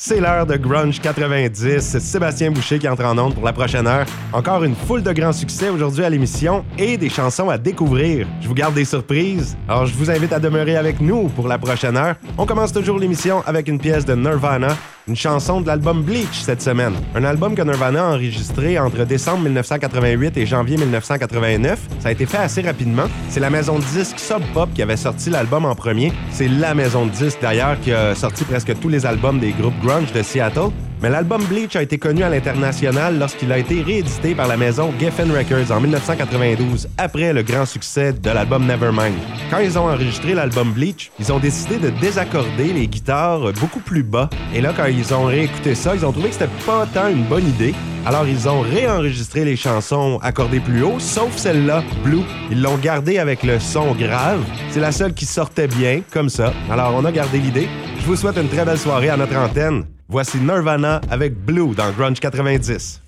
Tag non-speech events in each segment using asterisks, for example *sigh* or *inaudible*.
C'est l'heure de Grunge 90. C'est Sébastien Boucher qui entre en onde pour la prochaine heure. Encore une foule de grands succès aujourd'hui à l'émission et des chansons à découvrir. Je vous garde des surprises. Alors je vous invite à demeurer avec nous pour la prochaine heure. On commence toujours l'émission avec une pièce de Nirvana une chanson de l'album Bleach cette semaine. Un album que Nirvana a enregistré entre décembre 1988 et janvier 1989. Ça a été fait assez rapidement. C'est la maison de disques Sub Pop qui avait sorti l'album en premier. C'est la maison de disques d'ailleurs qui a sorti presque tous les albums des groupes grunge de Seattle. Mais l'album Bleach a été connu à l'international lorsqu'il a été réédité par la maison Geffen Records en 1992, après le grand succès de l'album Nevermind. Quand ils ont enregistré l'album Bleach, ils ont décidé de désaccorder les guitares beaucoup plus bas. Et là, quand ils ont réécouté ça, ils ont trouvé que c'était pas tant une bonne idée. Alors, ils ont réenregistré les chansons accordées plus haut, sauf celle-là, Blue. Ils l'ont gardée avec le son grave. C'est la seule qui sortait bien, comme ça. Alors, on a gardé l'idée. Je vous souhaite une très belle soirée à notre antenne. Voici Nirvana avec Blue dans Grunge 90.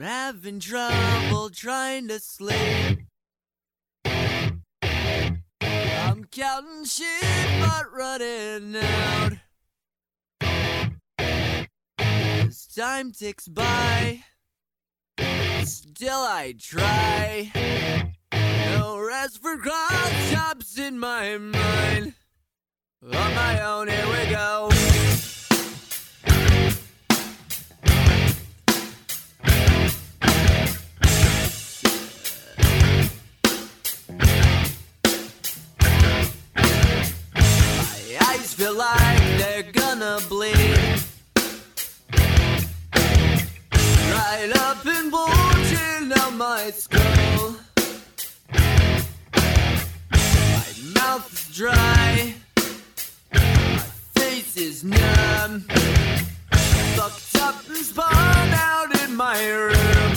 Having trouble trying to sleep. I'm counting sheep but running out. As time ticks by, still I try. No rest for cross in my mind. On my own, here we go. My skull. My mouth is dry. My face is numb. Fucked up and spun out in my room.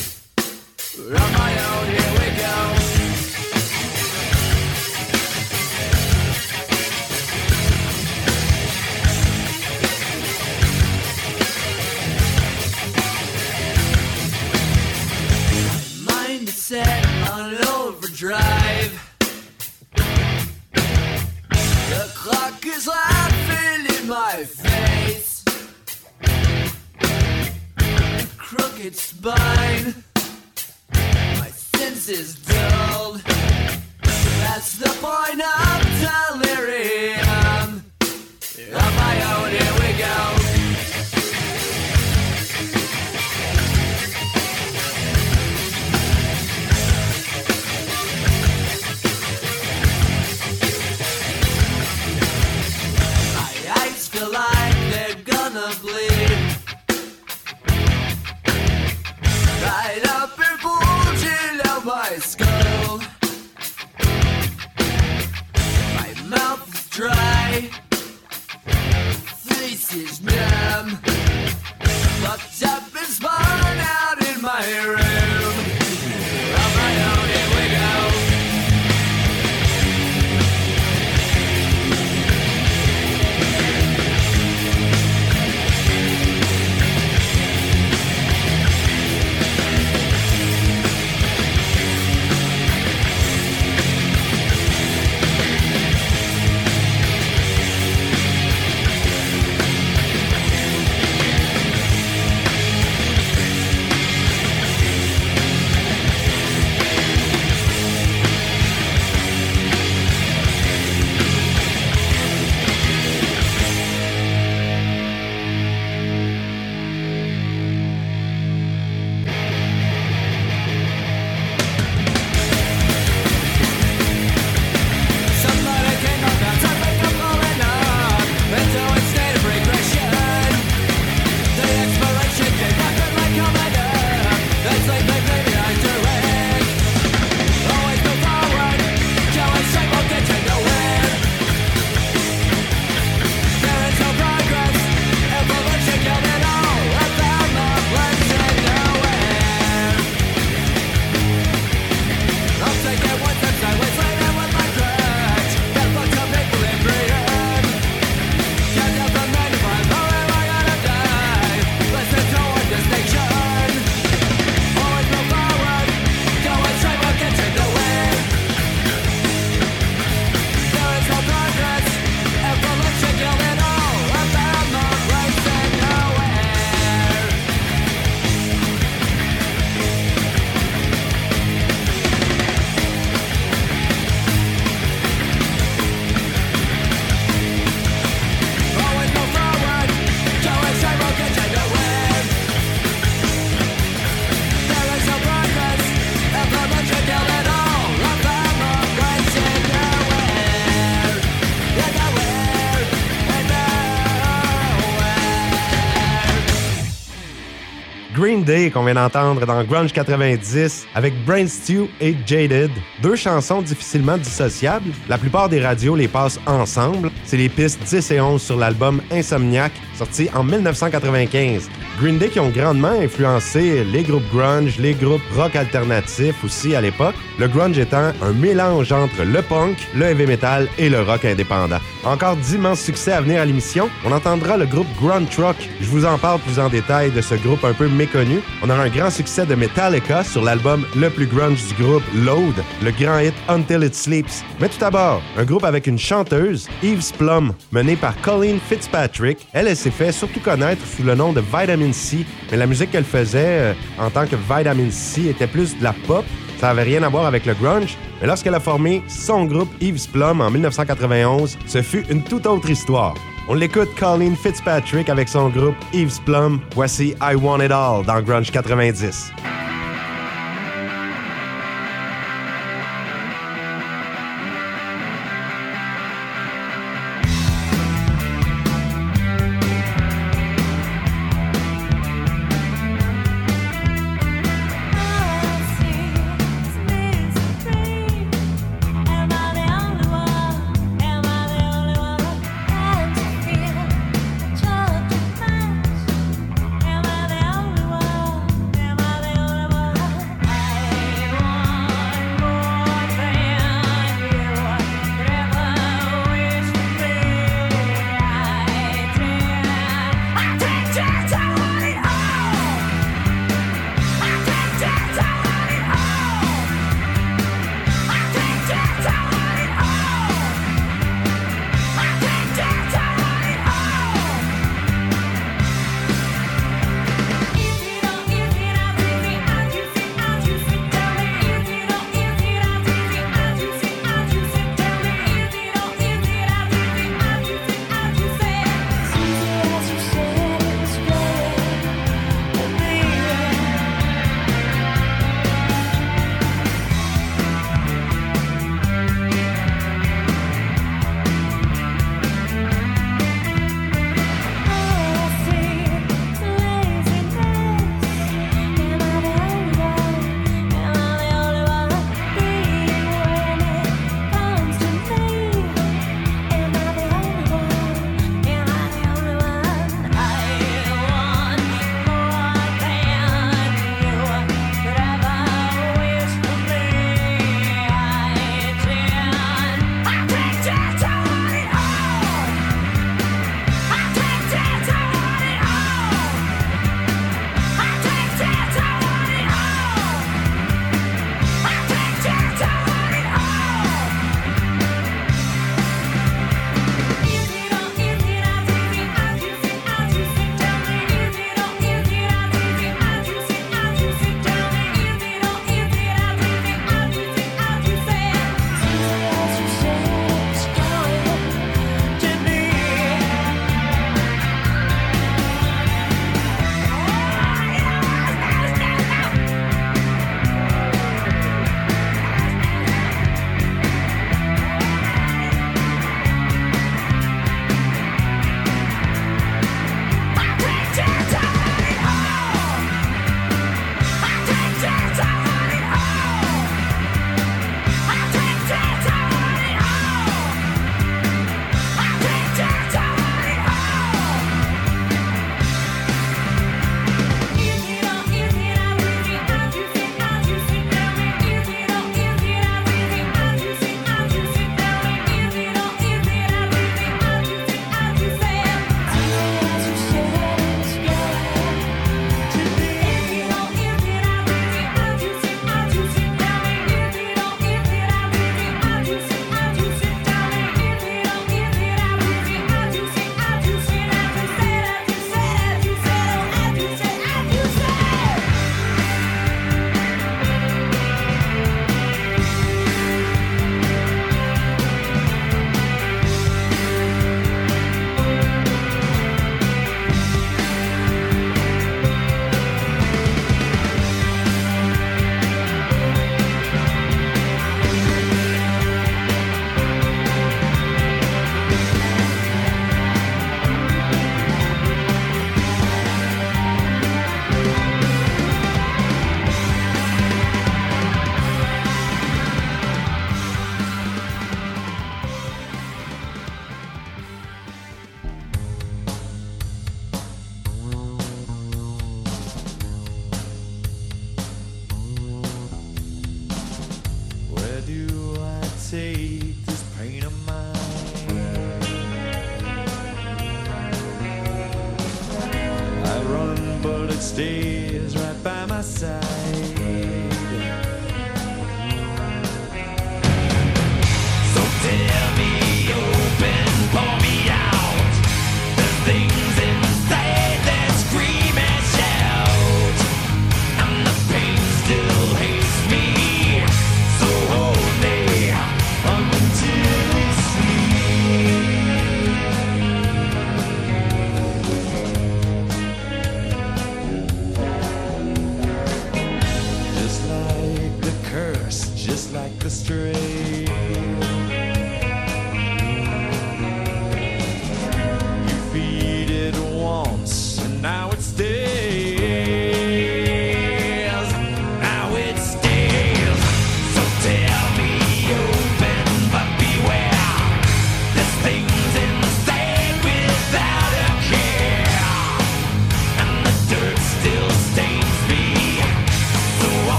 On my own, here we go. Crooked spine, my senses dulled. That's the point of delirium. On my own, here we go. My eyes feel like they're gonna bleed. try. This is numb. Qu'on vient d'entendre dans Grunge 90 avec Brain Stew et Jaded. Deux chansons difficilement dissociables. La plupart des radios les passent ensemble. C'est les pistes 10 et 11 sur l'album Insomniac, sorti en 1995. Green Day qui ont grandement influencé les groupes grunge, les groupes rock alternatifs aussi à l'époque. Le grunge étant un mélange entre le punk, le heavy metal et le rock indépendant. Encore d'immenses succès à venir à l'émission. On entendra le groupe Grunt Truck. Je vous en parle plus en détail de ce groupe un peu méconnu. On aura un grand succès de Metallica sur l'album le plus grunge du groupe, Load, le grand hit Until It Sleeps. Mais tout d'abord, un groupe avec une chanteuse, Yves Plum, menée par Colleen Fitzpatrick. Elle, elle s'est fait surtout connaître sous le nom de Vitamin Mais la musique qu'elle faisait euh, en tant que Vitamin C était plus de la pop. Ça n'avait rien à voir avec le grunge, mais lorsqu'elle a formé son groupe Yves Plum en 1991, ce fut une toute autre histoire. On l'écoute Colleen Fitzpatrick avec son groupe Yves Plum. Voici I Want It All dans Grunge 90.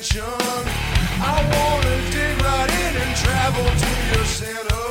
I wanna dig right in and travel to your center.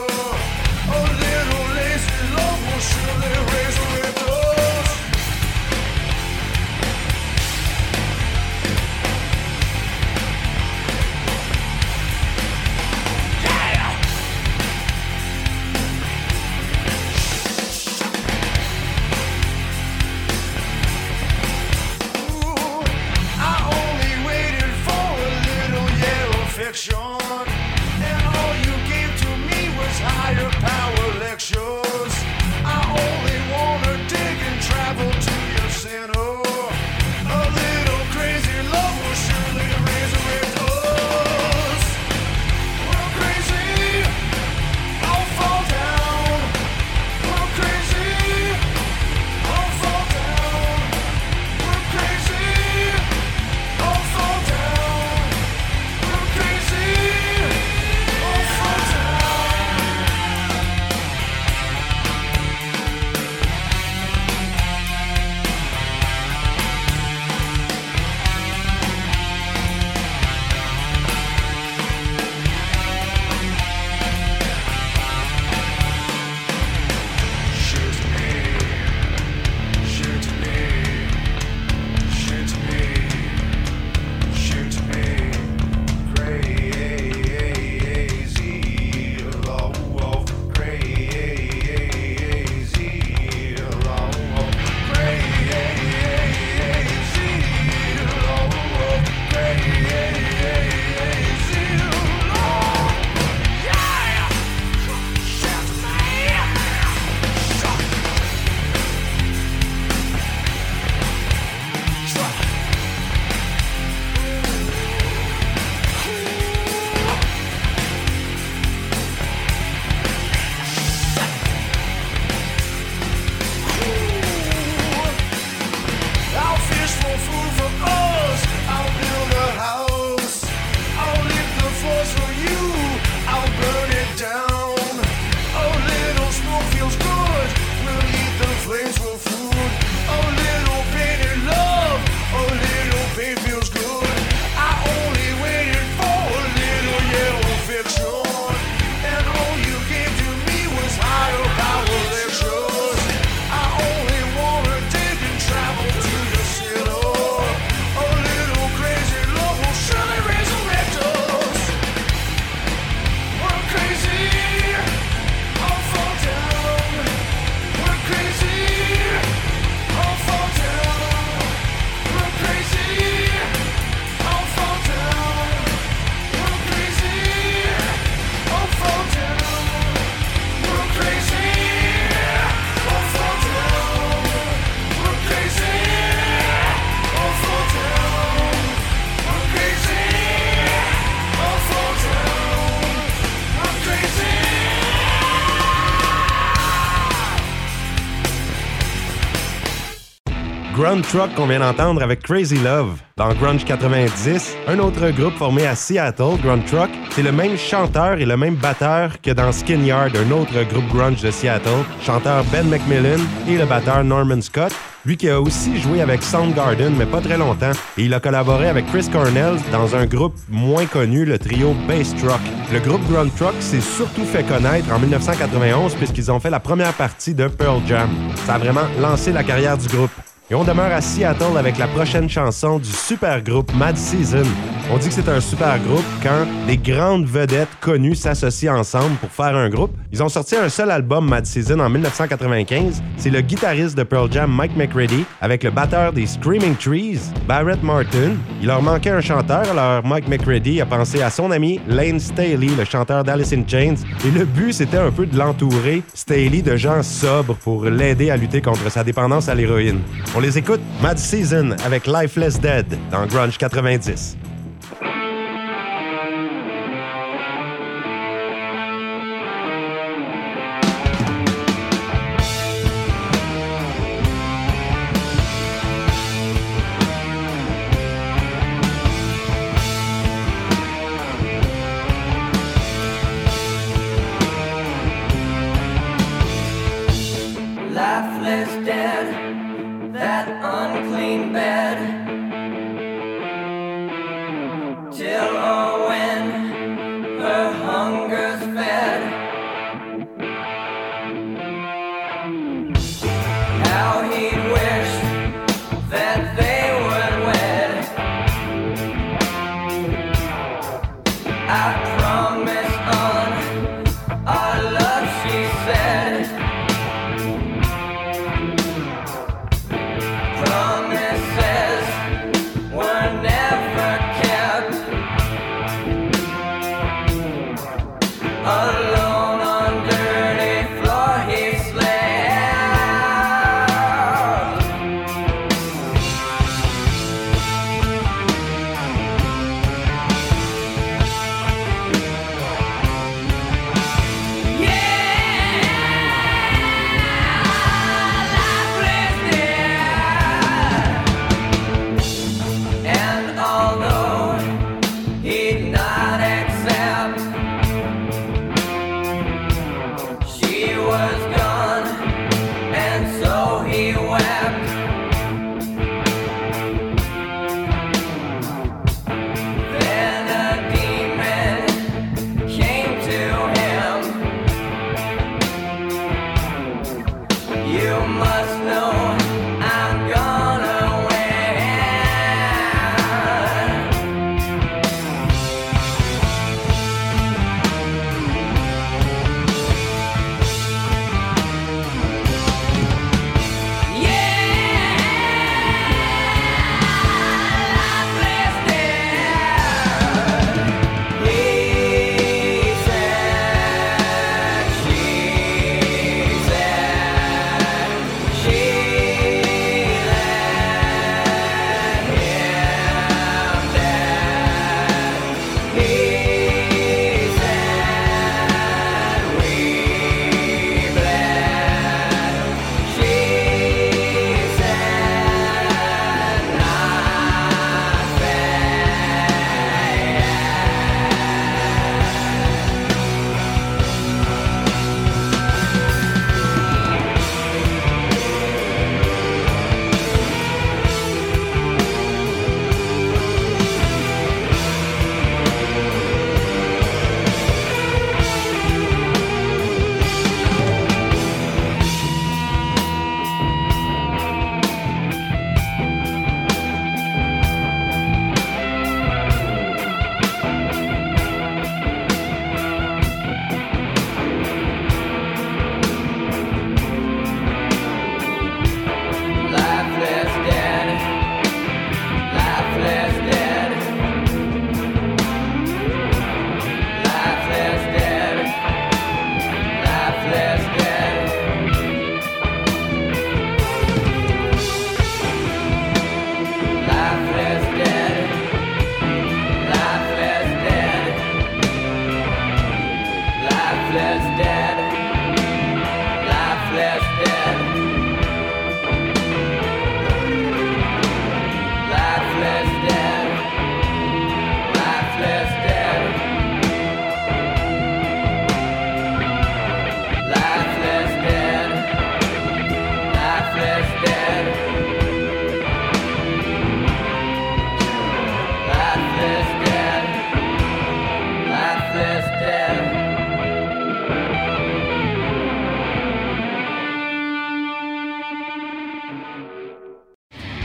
Ground Truck qu'on vient d'entendre avec Crazy Love. Dans Grunge 90, un autre groupe formé à Seattle, Ground Truck, c'est le même chanteur et le même batteur que dans Skin Yard, un autre groupe grunge de Seattle, chanteur Ben McMillan et le batteur Norman Scott. Lui qui a aussi joué avec Soundgarden, mais pas très longtemps. Et il a collaboré avec Chris Cornell dans un groupe moins connu, le trio Bass Truck. Le groupe Ground Truck s'est surtout fait connaître en 1991 puisqu'ils ont fait la première partie de Pearl Jam. Ça a vraiment lancé la carrière du groupe. Et on demeure à Seattle avec la prochaine chanson du super groupe Mad Season. On dit que c'est un super groupe quand des grandes vedettes connues s'associent ensemble pour faire un groupe. Ils ont sorti un seul album Mad Season en 1995. C'est le guitariste de Pearl Jam Mike McReady avec le batteur des Screaming Trees, Barrett Martin. Il leur manquait un chanteur, alors Mike McReady a pensé à son ami Lane Staley, le chanteur d'Alice in Chains. Et le but, c'était un peu de l'entourer, Staley, de gens sobres pour l'aider à lutter contre sa dépendance à l'héroïne. On les écoute, Mad Season avec Lifeless Dead dans Grunge 90.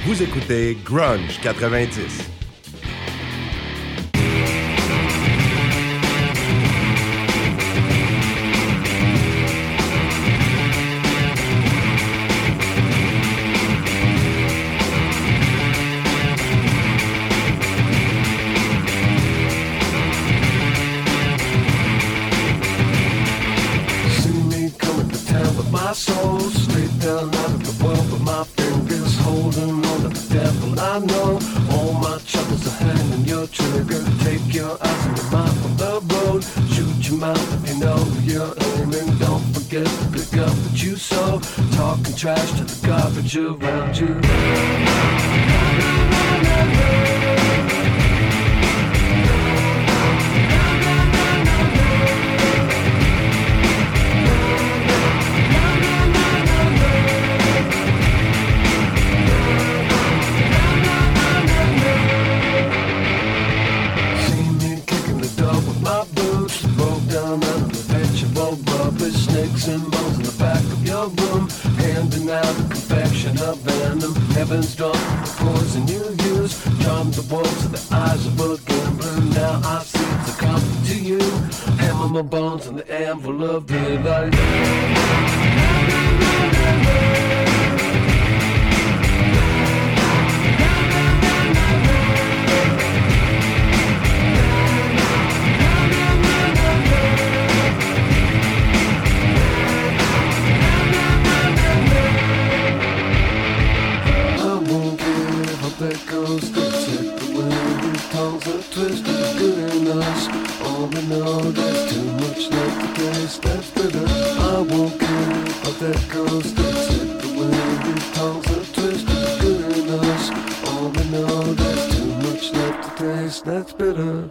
Vous écoutez Grunge 90. To set the wind tongues are twisted, it's good us All we there's too much left to taste. That's I won't give up that goes to set the wind These tongues are twisted, good in us All we know there's too much left to taste. That's bitter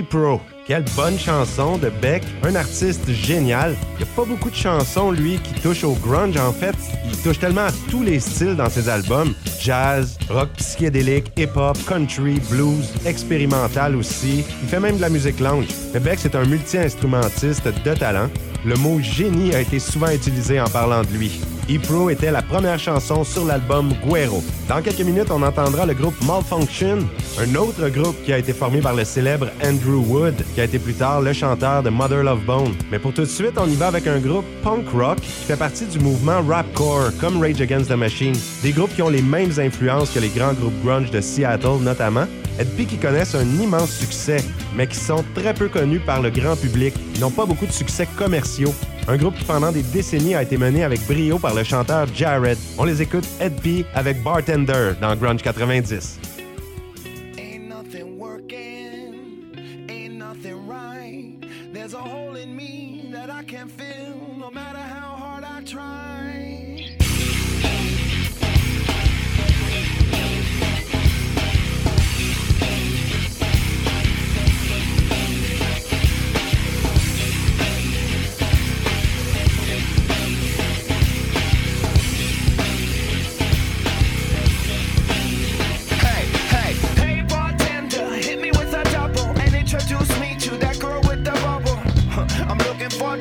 E-Pro. Quelle bonne chanson de Beck, un artiste génial. Il n'y a pas beaucoup de chansons, lui, qui touchent au grunge. En fait, il touche tellement à tous les styles dans ses albums. Jazz, rock psychédélique, hip-hop, country, blues, expérimental aussi. Il fait même de la musique lounge. Mais Beck, c'est un multi-instrumentiste de talent. Le mot génie a été souvent utilisé en parlant de lui. E-Pro était la première chanson sur l'album Guero. Dans quelques minutes, on entendra le groupe Malfunction, un autre groupe qui a été formé par le célèbre Andrew Wood, qui a été plus tard le chanteur de Mother Love Bone. Mais pour tout de suite, on y va avec un groupe punk rock qui fait partie du mouvement rapcore, comme Rage Against the Machine. Des groupes qui ont les mêmes influences que les grands groupes grunge de Seattle notamment, et puis qui connaissent un immense succès, mais qui sont très peu connus par le grand public. Ils n'ont pas beaucoup de succès commerciaux. Un groupe qui pendant des décennies a été mené avec brio par le chanteur Jared. On les écoute Ed P avec Bartender dans Grunge 90.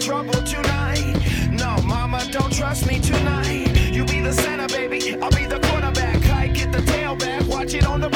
trouble tonight. No, mama, don't trust me tonight. You be the center, baby. I'll be the quarterback. I get the tail back. Watch it on the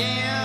again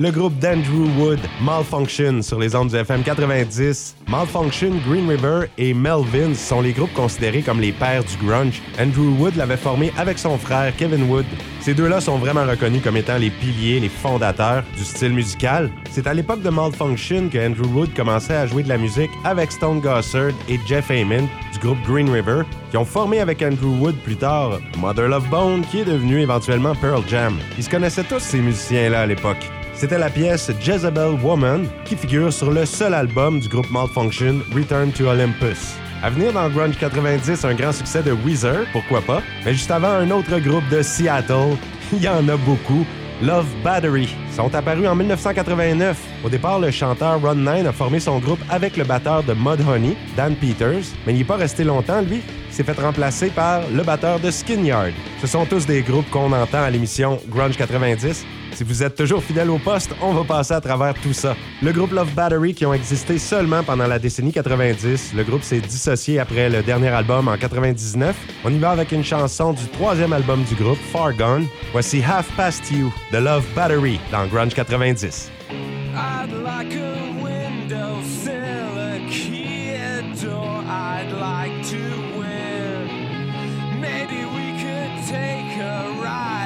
Le groupe d'Andrew Wood, Malfunction, sur les ondes du FM 90. Malfunction, Green River et Melvins sont les groupes considérés comme les pères du grunge. Andrew Wood l'avait formé avec son frère Kevin Wood. Ces deux-là sont vraiment reconnus comme étant les piliers, les fondateurs du style musical. C'est à l'époque de Malfunction que Andrew Wood commençait à jouer de la musique avec Stone Gossard et Jeff Heyman du groupe Green River, qui ont formé avec Andrew Wood plus tard Mother Love Bone, qui est devenu éventuellement Pearl Jam. Ils se connaissaient tous ces musiciens-là à l'époque. C'était la pièce Jezebel Woman qui figure sur le seul album du groupe Malfunction, Return to Olympus. À venir dans Grunge 90, un grand succès de Weezer, pourquoi pas, mais juste avant, un autre groupe de Seattle, *laughs* il y en a beaucoup, Love Battery, sont apparus en 1989. Au départ, le chanteur Ron Nine a formé son groupe avec le batteur de Mudhoney, Dan Peters, mais il n'est pas resté longtemps, lui. Il s'est fait remplacer par le batteur de Skinyard. Ce sont tous des groupes qu'on entend à l'émission Grunge 90. Si vous êtes toujours fidèle au poste, on va passer à travers tout ça. Le groupe Love Battery, qui ont existé seulement pendant la décennie 90, le groupe s'est dissocié après le dernier album en 99. On y va avec une chanson du troisième album du groupe, Far Gone. Voici Half Past You de Love Battery dans Grunge 90. I'd like a window windowsill, a key, a door I'd like to win. Maybe we could take a ride.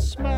smile.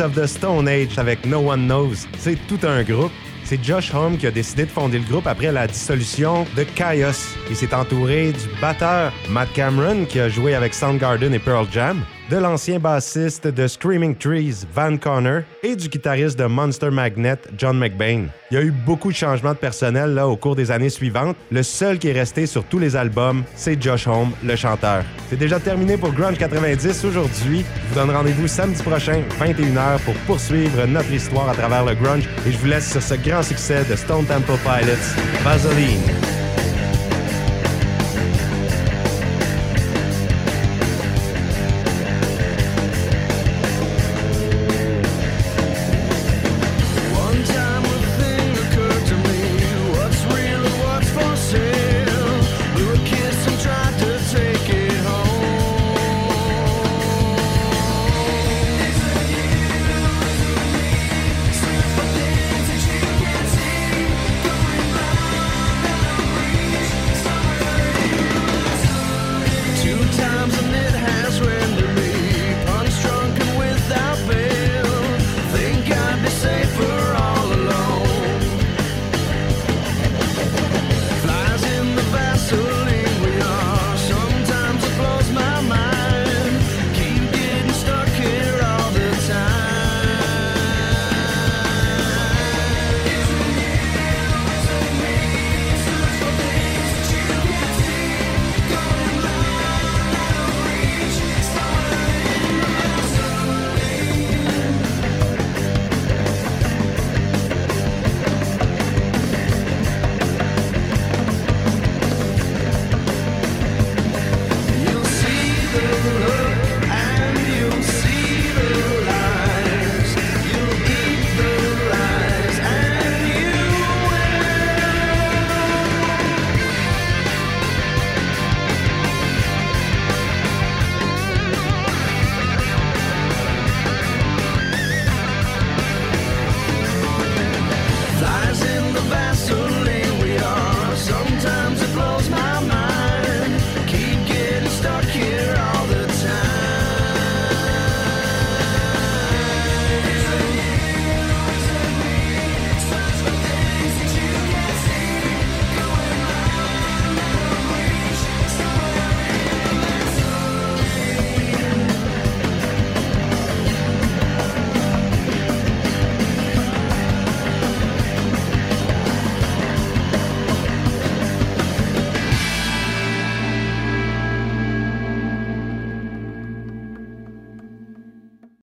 Of the Stone Age avec No One Knows. C'est tout un groupe. C'est Josh Homme qui a décidé de fonder le groupe après la dissolution de Chaos. Il s'est entouré du batteur Matt Cameron qui a joué avec Soundgarden et Pearl Jam, de l'ancien bassiste de Screaming Trees Van Connor et du guitariste de Monster Magnet John McBain. Il y a eu beaucoup de changements de personnel là, au cours des années suivantes. Le seul qui est resté sur tous les albums, c'est Josh Homme, le chanteur. C'est déjà terminé pour Grunge 90 aujourd'hui. Je vous donne rendez-vous samedi prochain, 21h, pour poursuivre notre histoire à travers le grunge. Et je vous laisse sur ce grand succès de Stone Temple Pilots, Vaseline.